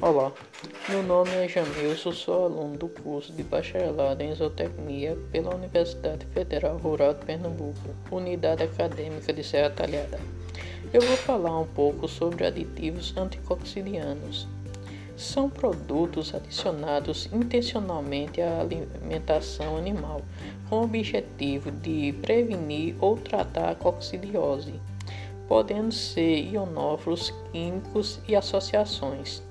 Olá, meu nome é Jamilson, sou aluno do curso de Bacharelado em Zootecnia pela Universidade Federal Rural de Pernambuco, Unidade Acadêmica de Serra Talhada. Eu vou falar um pouco sobre aditivos anticoxidianos. São produtos adicionados intencionalmente à alimentação animal, com o objetivo de prevenir ou tratar a coccidiose, podendo ser ionófilos químicos e associações.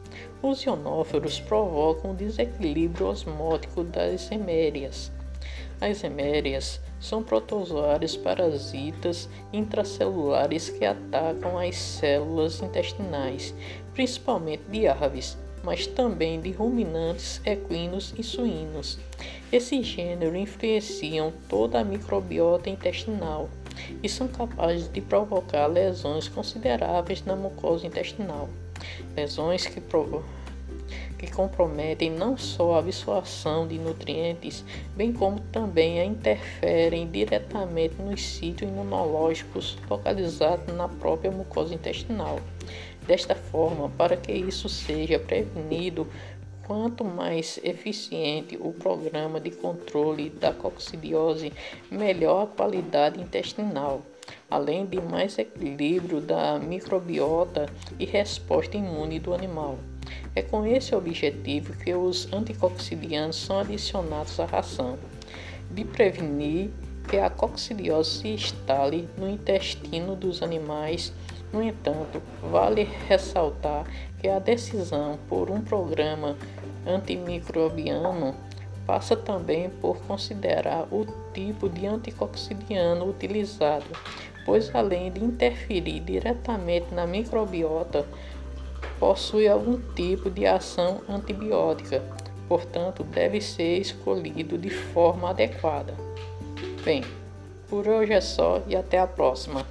Os ionóforos provocam desequilíbrio osmótico das hemérias. As hemérias são protozoários parasitas intracelulares que atacam as células intestinais, principalmente de aves, mas também de ruminantes, equinos e suínos. Esse gênero influenciam toda a microbiota intestinal e são capazes de provocar lesões consideráveis na mucosa intestinal lesões que, que comprometem não só a absorção de nutrientes, bem como também a interferem diretamente nos sítios imunológicos localizados na própria mucosa intestinal. Desta forma, para que isso seja prevenido, Quanto mais eficiente o programa de controle da coccidiose, melhor a qualidade intestinal além de mais equilíbrio da microbiota e resposta imune do animal. É com esse objetivo que os anticoccidianos são adicionados à ração, de prevenir que a coccidiose se instale no intestino dos animais. No entanto, vale ressaltar que a decisão por um programa antimicrobiano passa também por considerar o tipo de anticoccidiano utilizado, pois além de interferir diretamente na microbiota, possui algum tipo de ação antibiótica, portanto, deve ser escolhido de forma adequada. Bem, por hoje é só e até a próxima.